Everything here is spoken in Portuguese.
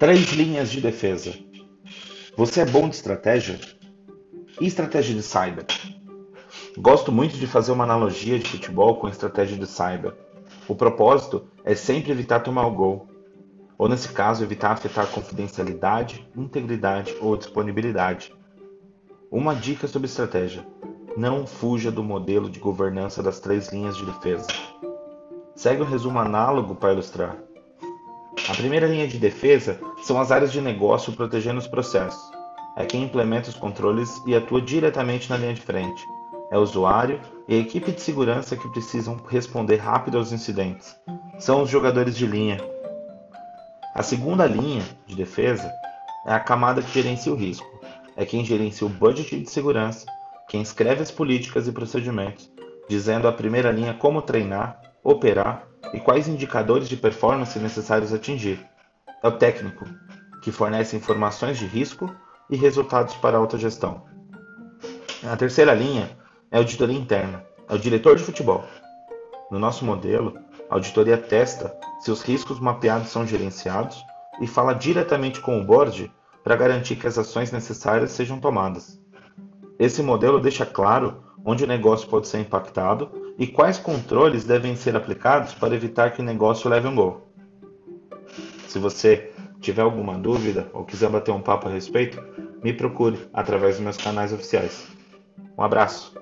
Três linhas de defesa. Você é bom de estratégia? E estratégia de cyber? Gosto muito de fazer uma analogia de futebol com estratégia de cyber. O propósito é sempre evitar tomar o gol, ou nesse caso, evitar afetar confidencialidade, integridade ou disponibilidade. Uma dica sobre estratégia: não fuja do modelo de governança das três linhas de defesa. Segue um resumo análogo para ilustrar. A primeira linha de defesa são as áreas de negócio protegendo os processos. É quem implementa os controles e atua diretamente na linha de frente. É o usuário e a equipe de segurança que precisam responder rápido aos incidentes. São os jogadores de linha. A segunda linha de defesa é a camada que gerencia o risco. É quem gerencia o budget de segurança, quem escreve as políticas e procedimentos, dizendo à primeira linha como treinar, operar e quais indicadores de performance necessários atingir. É o técnico, que fornece informações de risco e resultados para a autogestão. A terceira linha é a auditoria interna, é o diretor de futebol. No nosso modelo, a auditoria testa se os riscos mapeados são gerenciados e fala diretamente com o board para garantir que as ações necessárias sejam tomadas. Esse modelo deixa claro onde o negócio pode ser impactado e quais controles devem ser aplicados para evitar que o negócio leve um gol. Se você tiver alguma dúvida ou quiser bater um papo a respeito, me procure através dos meus canais oficiais. Um abraço!